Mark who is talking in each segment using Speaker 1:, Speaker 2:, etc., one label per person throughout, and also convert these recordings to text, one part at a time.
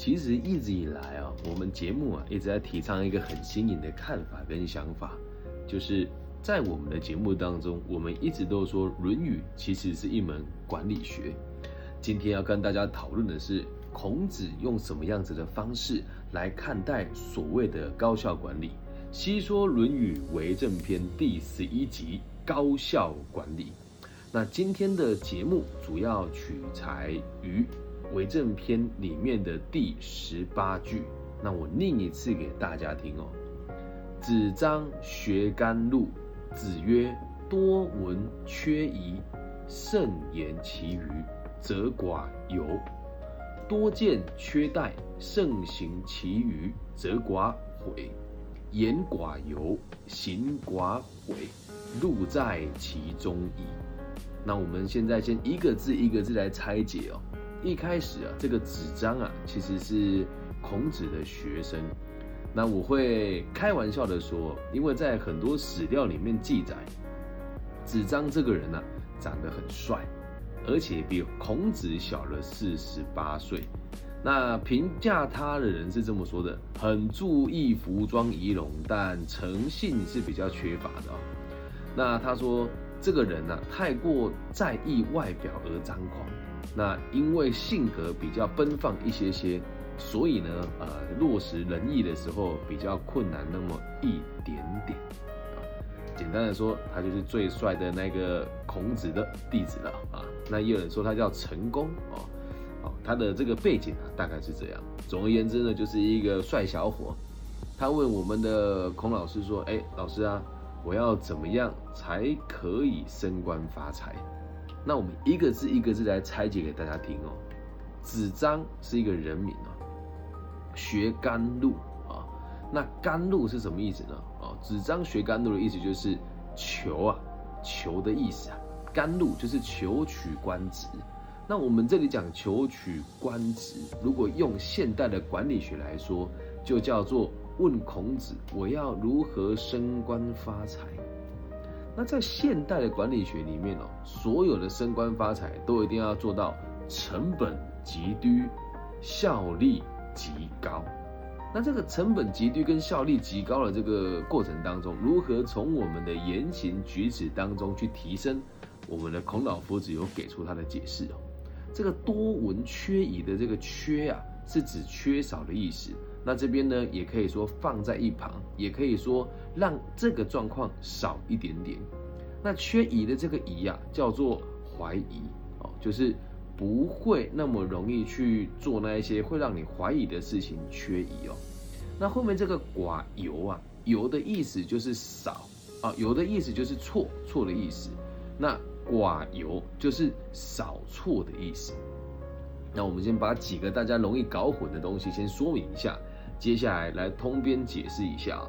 Speaker 1: 其实一直以来啊，我们节目啊一直在提倡一个很新颖的看法跟想法，就是在我们的节目当中，我们一直都说《论语》其实是一门管理学。今天要跟大家讨论的是，孔子用什么样子的方式来看待所谓的高效管理？细说《论语为政篇》第十一集“高效管理”。那今天的节目主要取材于。为政篇里面的第十八句，那我念一次给大家听哦。子张学甘露，子曰：多闻缺仪，慎言其余，则寡尤；多见缺殆，慎行其余，则寡悔。言寡尤，行寡悔，路在其中矣。那我们现在先一个字一个字来拆解哦。一开始啊，这个子张啊，其实是孔子的学生。那我会开玩笑的说，因为在很多史料里面记载，子张这个人呢，长得很帅，而且比孔子小了四十八岁。那评价他的人是这么说的：很注意服装仪容，但诚信是比较缺乏的。那他说，这个人呢，太过在意外表而张狂。那因为性格比较奔放一些些，所以呢，呃，落实仁义的时候比较困难那么一点点啊。简单的说，他就是最帅的那个孔子的弟子了啊。那也有人说他叫成功哦，哦，他的这个背景啊，大概是这样。总而言之呢，就是一个帅小伙。他问我们的孔老师说：“哎，老师啊，我要怎么样才可以升官发财？”那我们一个字一个字来拆解给大家听哦。子张是一个人名哦，学甘露啊。那甘露是什么意思呢？哦，子张学甘露的意思就是求啊，求的意思啊。甘露就是求取官职。那我们这里讲求取官职，如果用现代的管理学来说，就叫做问孔子：我要如何升官发财？那在现代的管理学里面哦，所有的升官发财都一定要做到成本极低，效率极高。那这个成本极低跟效率极高的这个过程当中，如何从我们的言行举止当中去提升？我们的孔老夫子有给出他的解释哦。这个多闻缺仪的这个缺啊，是指缺少的意思。那这边呢，也可以说放在一旁，也可以说让这个状况少一点点。那缺疑的这个疑啊，叫做怀疑哦，就是不会那么容易去做那一些会让你怀疑的事情。缺疑哦。那后面这个寡尤啊，尤的意思就是少啊，有的意思就是错错的意思。那寡尤就是少错的意思。那我们先把几个大家容易搞混的东西先说明一下。接下来来通篇解释一下，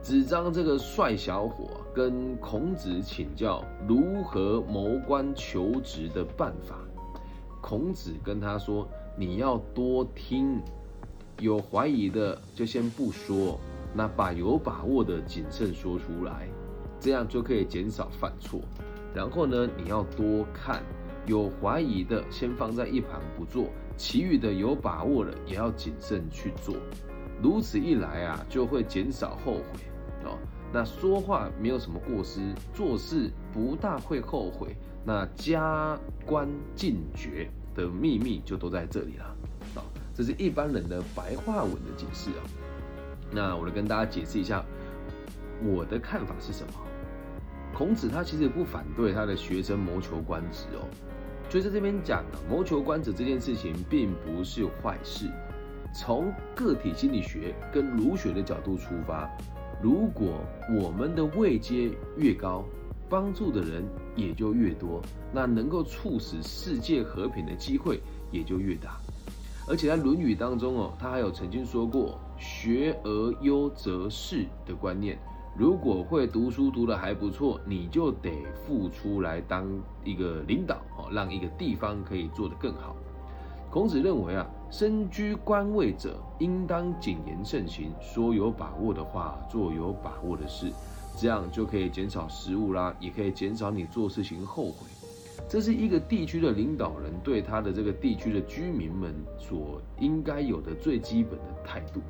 Speaker 1: 子张这个帅小伙跟孔子请教如何谋官求职的办法。孔子跟他说：“你要多听，有怀疑的就先不说，那把有把握的谨慎说出来，这样就可以减少犯错。然后呢，你要多看，有怀疑的先放在一旁不做。”其余的有把握的也要谨慎去做，如此一来啊，就会减少后悔哦。那说话没有什么过失，做事不大会后悔。那加官进爵的秘密就都在这里了啊。这是一般人的白话文的解释啊。那我来跟大家解释一下我的看法是什么。孔子他其实不反对他的学生谋求官职哦。所以在这边讲谋求官职这件事情并不是坏事。从个体心理学跟儒学的角度出发，如果我们的位阶越高，帮助的人也就越多，那能够促使世界和平的机会也就越大。而且在《论语》当中哦，他还有曾经说过“学而优则仕”的观念。如果会读书读得还不错，你就得付出来当一个领导哦，让一个地方可以做得更好。孔子认为啊，身居官位者应当谨言慎行，说有把握的话，做有把握的事，这样就可以减少失误啦，也可以减少你做事情后悔。这是一个地区的领导人对他的这个地区的居民们所应该有的最基本的态度。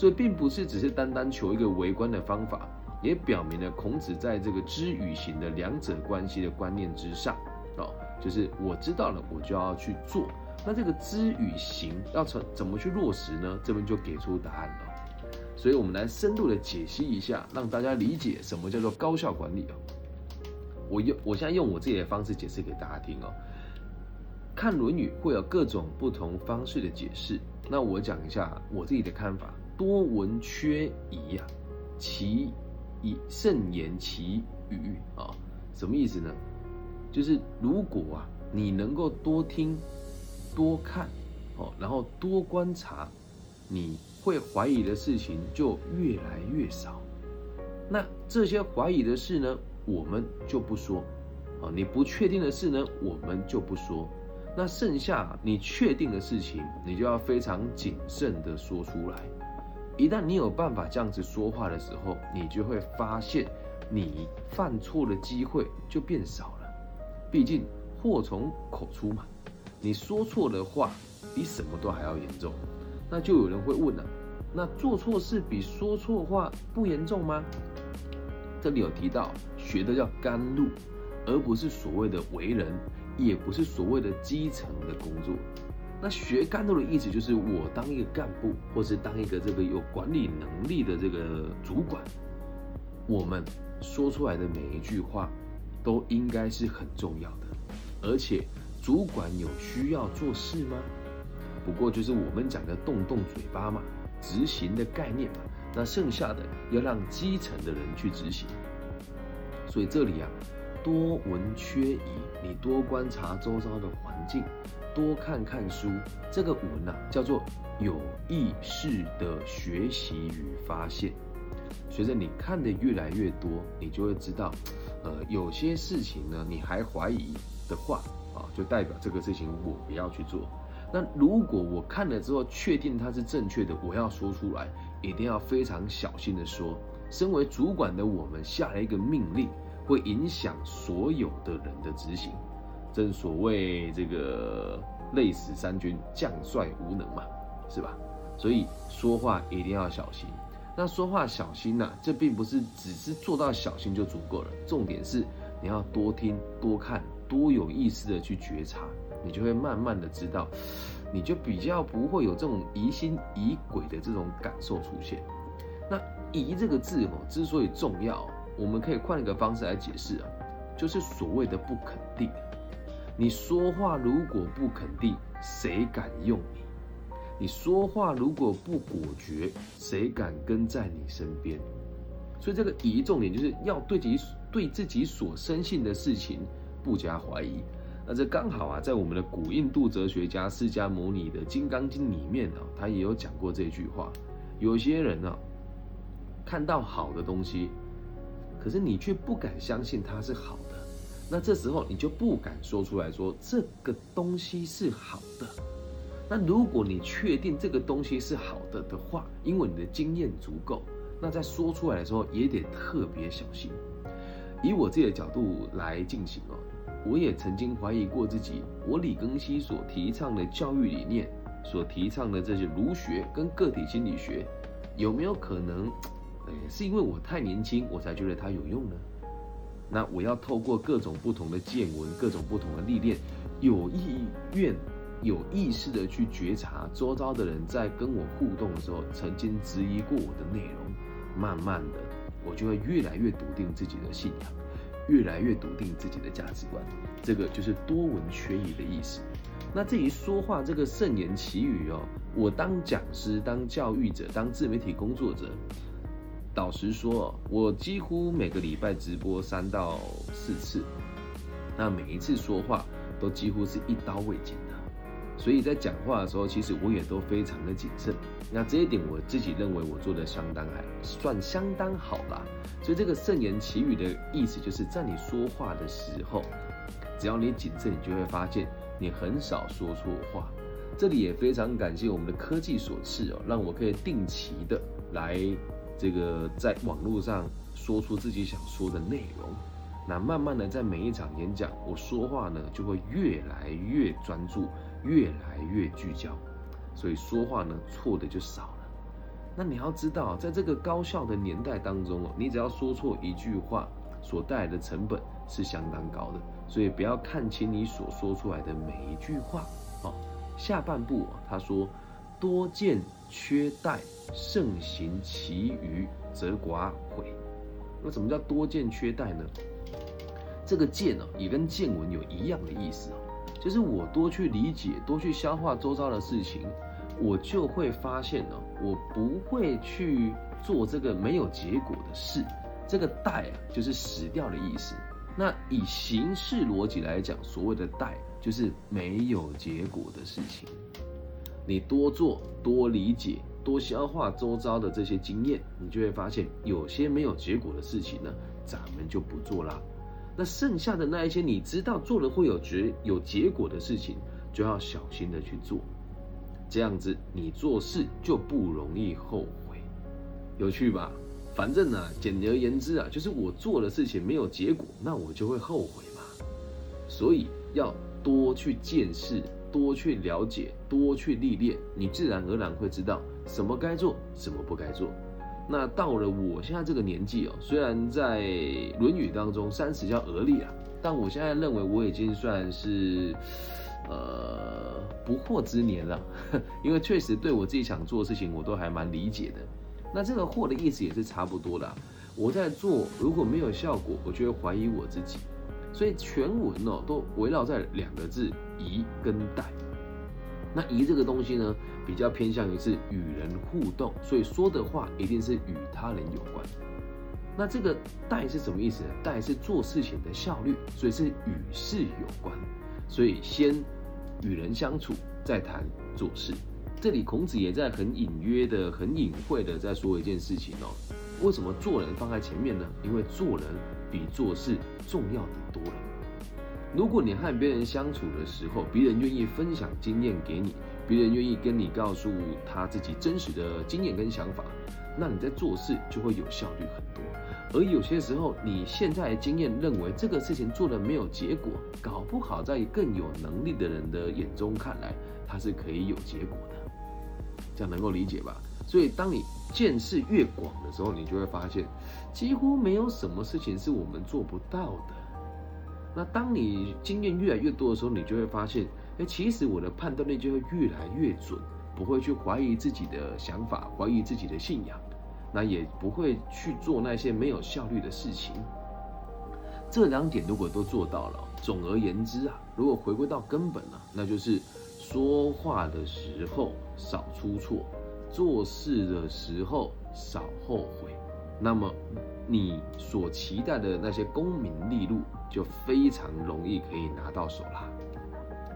Speaker 1: 所以，并不是只是单单求一个围观的方法，也表明了孔子在这个知与行的两者关系的观念之上，哦，就是我知道了，我就要去做。那这个知与行要怎怎么去落实呢？这边就给出答案了。所以我们来深度的解析一下，让大家理解什么叫做高效管理啊。我用我现在用我自己的方式解释给大家听哦。看《论语》会有各种不同方式的解释，那我讲一下我自己的看法。多闻缺仪呀，其以慎言其语啊，什么意思呢？就是如果啊，你能够多听、多看，哦，然后多观察，你会怀疑的事情就越来越少。那这些怀疑的事呢，我们就不说，啊，你不确定的事呢，我们就不说。那剩下你确定的事情，你就要非常谨慎的说出来。一旦你有办法这样子说话的时候，你就会发现，你犯错的机会就变少了。毕竟祸从口出嘛，你说错的话比什么都还要严重。那就有人会问了，那做错事比说错话不严重吗？这里有提到，学的叫甘露，而不是所谓的为人，也不是所谓的基层的工作。那学干部的意思就是，我当一个干部，或是当一个这个有管理能力的这个主管，我们说出来的每一句话，都应该是很重要的。而且，主管有需要做事吗？不过就是我们讲的动动嘴巴嘛，执行的概念嘛。那剩下的要让基层的人去执行。所以这里啊，多闻缺仪，你多观察周遭的环境。多看看书，这个文呐叫做有意识的学习与发现。随着你看的越来越多，你就会知道，呃，有些事情呢，你还怀疑的话啊，就代表这个事情我不要去做。那如果我看了之后确定它是正确的，我要说出来，一定要非常小心的说。身为主管的我们下了一个命令，会影响所有的人的执行。正所谓这个累死三军，将帅无能嘛，是吧？所以说话一定要小心。那说话小心呐，这并不是只是做到小心就足够了。重点是你要多听、多看、多有意识的去觉察，你就会慢慢的知道，你就比较不会有这种疑心疑鬼的这种感受出现。那疑这个字哦，之所以重要，我们可以换一个方式来解释啊，就是所谓的不肯定。你说话如果不肯定，谁敢用你？你说话如果不果决，谁敢跟在你身边？所以这个疑重点就是要对自己对自己所深信的事情不加怀疑。那这刚好啊，在我们的古印度哲学家释迦牟尼的《金刚经》里面啊，他也有讲过这句话。有些人啊，看到好的东西，可是你却不敢相信它是好的。那这时候你就不敢说出来说这个东西是好的。那如果你确定这个东西是好的的话，因为你的经验足够，那在说出来的时候也得特别小心。以我自己的角度来进行哦，我也曾经怀疑过自己，我李庚希所提倡的教育理念，所提倡的这些儒学跟个体心理学，有没有可能，哎，是因为我太年轻，我才觉得它有用呢？那我要透过各种不同的见闻，各种不同的历练，有意愿、有意识的去觉察周遭的人在跟我互动的时候，曾经质疑过我的内容。慢慢的，我就会越来越笃定自己的信仰，越来越笃定自己的价值观。这个就是多闻缺仪的意思。那至于说话这个慎言其语哦，我当讲师、当教育者、当自媒体工作者。老实说，我几乎每个礼拜直播三到四次，那每一次说话都几乎是一刀未剪的，所以在讲话的时候，其实我也都非常的谨慎。那这一点我自己认为我做的相当还算相当好啦。所以这个慎言其语的意思，就是在你说话的时候，只要你谨慎，你就会发现你很少说错话。这里也非常感谢我们的科技所赐哦，让我可以定期的来。这个在网络上说出自己想说的内容，那慢慢的在每一场演讲，我说话呢就会越来越专注，越来越聚焦，所以说话呢错的就少了。那你要知道，在这个高效的年代当中哦，你只要说错一句话，所带来的成本是相当高的，所以不要看清你所说出来的每一句话。好，下半部他说。多见缺代，盛行其余则寡悔。那什么叫多见缺代呢？这个见呢，也跟见闻有一样的意思哦，就是我多去理解，多去消化周遭的事情，我就会发现呢，我不会去做这个没有结果的事。这个代啊，就是死掉的意思。那以形式逻辑来讲，所谓的代，就是没有结果的事情。你多做、多理解、多消化周遭的这些经验，你就会发现有些没有结果的事情呢，咱们就不做啦。那剩下的那一些你知道做了会有结有结果的事情，就要小心的去做。这样子你做事就不容易后悔，有趣吧？反正呢，简而言之啊，就是我做的事情没有结果，那我就会后悔嘛。所以要多去见识。多去了解，多去历练，你自然而然会知道什么该做，什么不该做。那到了我现在这个年纪哦，虽然在《论语》当中三十叫而立啊，但我现在认为我已经算是呃不惑之年了，因为确实对我自己想做的事情，我都还蛮理解的。那这个惑的意思也是差不多的。我在做，如果没有效果，我就会怀疑我自己。所以全文哦都围绕在两个字疑跟待。那疑这个东西呢，比较偏向于是与人互动，所以说的话一定是与他人有关。那这个待是什么意思呢？待是做事情的效率，所以是与事有关。所以先与人相处，再谈做事。这里孔子也在很隐约的、很隐晦的在说一件事情哦。为什么做人放在前面呢？因为做人比做事重要的多了。如果你和别人相处的时候，别人愿意分享经验给你，别人愿意跟你告诉他自己真实的经验跟想法，那你在做事就会有效率很多。而有些时候，你现在的经验认为这个事情做的没有结果，搞不好在更有能力的人的眼中看来，它是可以有结果的。这样能够理解吧？所以，当你见识越广的时候，你就会发现，几乎没有什么事情是我们做不到的。那当你经验越来越多的时候，你就会发现，哎，其实我的判断力就会越来越准，不会去怀疑自己的想法，怀疑自己的信仰，那也不会去做那些没有效率的事情。这两点如果都做到了，总而言之啊，如果回归到根本呢，那就是说话的时候少出错。做事的时候少后悔，那么你所期待的那些功名利禄就非常容易可以拿到手啦。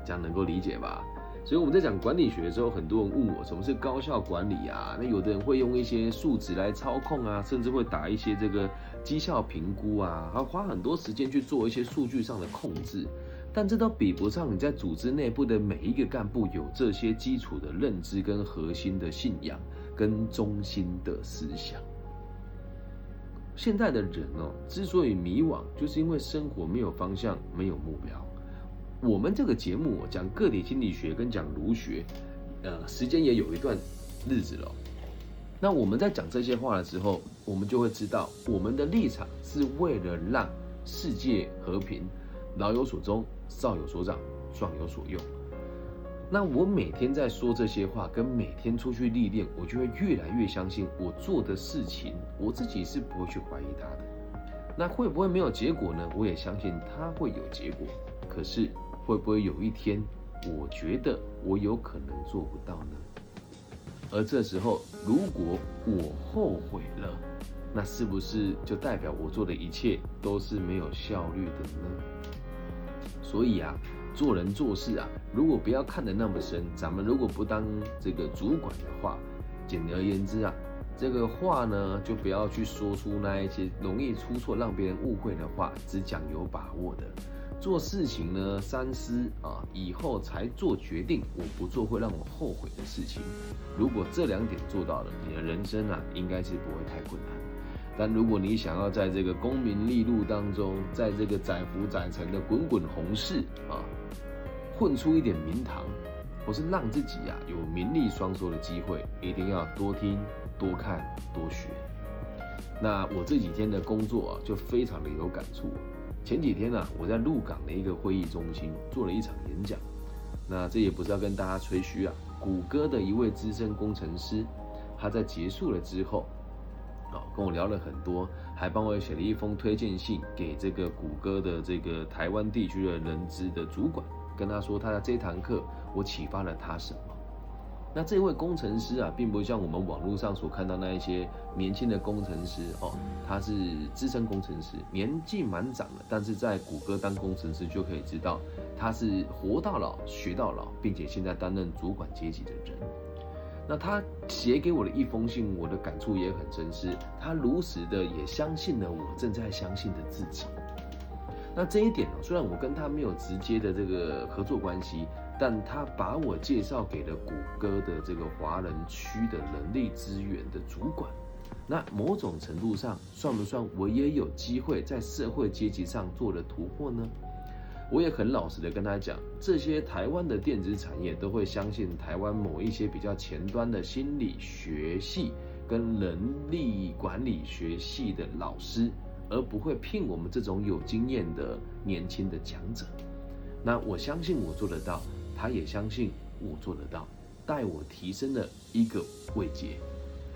Speaker 1: 这样能够理解吧？所以我们在讲管理学的时候，很多人问我什么是高效管理啊？那有的人会用一些数值来操控啊，甚至会打一些这个绩效评估啊，还花很多时间去做一些数据上的控制。但这都比不上你在组织内部的每一个干部有这些基础的认知跟核心的信仰跟中心的思想。现在的人哦，之所以迷惘，就是因为生活没有方向，没有目标。我们这个节目讲个体心理学跟讲儒学，呃，时间也有一段日子了。那我们在讲这些话的时候，我们就会知道，我们的立场是为了让世界和平。老有所终，少有所长，壮有所用。那我每天在说这些话，跟每天出去历练，我就会越来越相信我做的事情，我自己是不会去怀疑它的。那会不会没有结果呢？我也相信它会有结果。可是会不会有一天，我觉得我有可能做不到呢？而这时候，如果我后悔了，那是不是就代表我做的一切都是没有效率的呢？所以啊，做人做事啊，如果不要看得那么深，咱们如果不当这个主管的话，简而言之啊，这个话呢，就不要去说出那一些容易出错、让别人误会的话，只讲有把握的。做事情呢，三思啊，以后才做决定。我不做会让我后悔的事情。如果这两点做到了，你的人生啊，应该是不会太困难。但如果你想要在这个功名利禄当中，在这个载福载沉的滚滚红世啊，混出一点名堂，或是让自己啊有名利双收的机会，一定要多听、多看、多学。那我这几天的工作啊，就非常的有感触。前几天呢，我在鹿港的一个会议中心做了一场演讲。那这也不是要跟大家吹嘘啊，谷歌的一位资深工程师，他在结束了之后。跟我聊了很多，还帮我写了一封推荐信给这个谷歌的这个台湾地区的人资的主管，跟他说他的这堂课我启发了他什么。那这位工程师啊，并不像我们网络上所看到那一些年轻的工程师哦，他是资深工程师，年纪蛮长的，但是在谷歌当工程师就可以知道他是活到老学到老，并且现在担任主管阶级的人。那他写给我的一封信，我的感触也很深，是他如实的也相信了我正在相信的自己。那这一点呢，虽然我跟他没有直接的这个合作关系，但他把我介绍给了谷歌的这个华人区的人力资源的主管。那某种程度上，算不算我也有机会在社会阶级上做了突破呢？我也很老实的跟他讲，这些台湾的电子产业都会相信台湾某一些比较前端的心理学系跟人力管理学系的老师，而不会聘我们这种有经验的年轻的讲者。那我相信我做得到，他也相信我做得到，带我提升了一个位阶。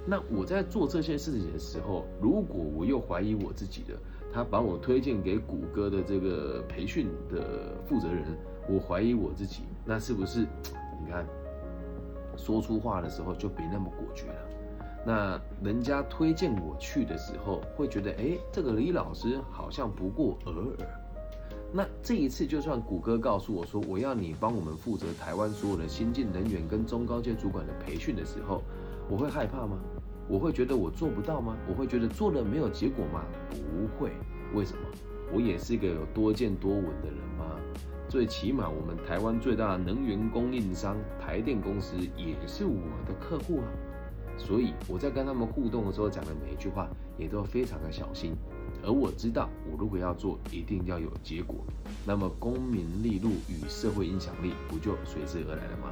Speaker 1: 那我在做这些事情的时候，如果我又怀疑我自己的。他把我推荐给谷歌的这个培训的负责人，我怀疑我自己，那是不是？你看，说出话的时候就别那么果决了。那人家推荐我去的时候，会觉得，哎，这个李老师好像不过尔尔。那这一次，就算谷歌告诉我说，我要你帮我们负责台湾所有的新进人员跟中高阶主管的培训的时候，我会害怕吗？我会觉得我做不到吗？我会觉得做了没有结果吗？不会，为什么？我也是一个有多见多闻的人吗？最起码我们台湾最大的能源供应商台电公司也是我的客户啊，所以我在跟他们互动的时候讲的每一句话也都非常的小心。而我知道，我如果要做，一定要有结果，那么功名利禄与社会影响力不就随之而来了吗？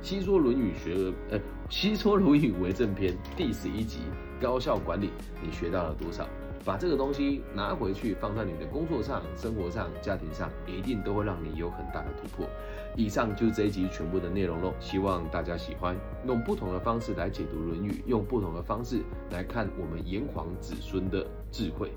Speaker 1: 西说《论语》学，呃，西说《论语》为正篇第十一集，高效管理，你学到了多少？把这个东西拿回去，放在你的工作上、生活上、家庭上，一定都会让你有很大的突破。以上就是这一集全部的内容喽，希望大家喜欢。用不同的方式来解读《论语》，用不同的方式来看我们炎黄子孙的智慧。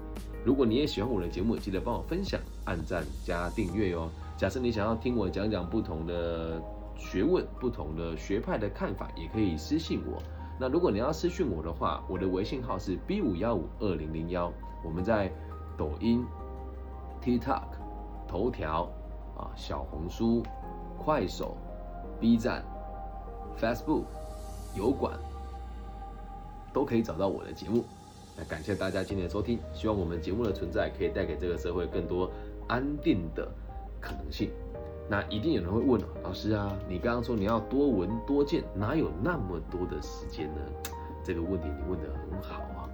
Speaker 1: 如果你也喜欢我的节目，记得帮我分享、按赞加订阅哦。假设你想要听我讲讲不同的。学问不同的学派的看法，也可以私信我。那如果你要私信我的话，我的微信号是 B 五幺五二零零幺。我们在抖音、TikTok、头条啊、小红书、快手、B 站、Facebook、油管都可以找到我的节目。那感谢大家今天的收听，希望我们节目的存在可以带给这个社会更多安定的可能性。那一定有人会问了，老师啊，你刚刚说你要多闻多见，哪有那么多的时间呢？这个问题你问得很好啊。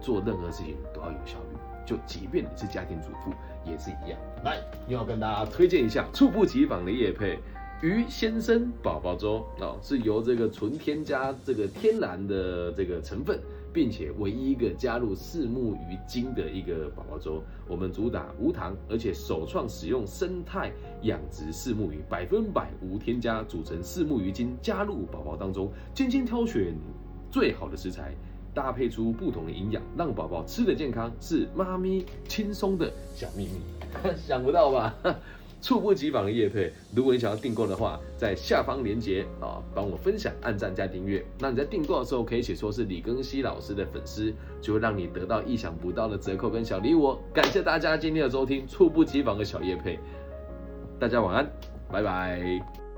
Speaker 1: 做任何事情都要有效率，就即便你是家庭主妇也是一样。来，又要跟大家推荐一下猝不及防的夜配鱼先生宝宝粥哦，是由这个纯添加这个天然的这个成分。并且唯一一个加入四目鱼精的一个宝宝粥，我们主打无糖，而且首创使用生态养殖四目鱼，百分百无添加，组成四目鱼精加入宝宝当中，精心挑选最好的食材，搭配出不同的营养，让宝宝吃的健康，是妈咪轻松的小秘密，想不到吧？猝不及防的夜配，如果你想要订购的话，在下方链接啊，帮我分享、按赞加订阅。那你在订购的时候可以写说是李庚希老师的粉丝，就会让你得到意想不到的折扣跟小礼物。感谢大家今天的收听，猝不及防的小夜配，大家晚安，拜拜。